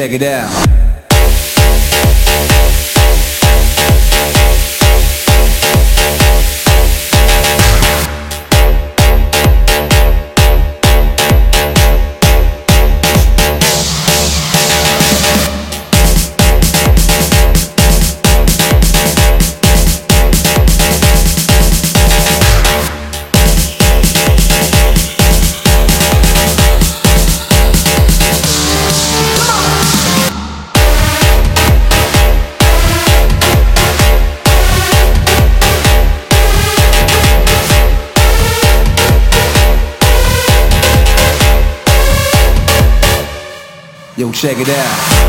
check it out. Check it out.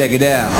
Check it out.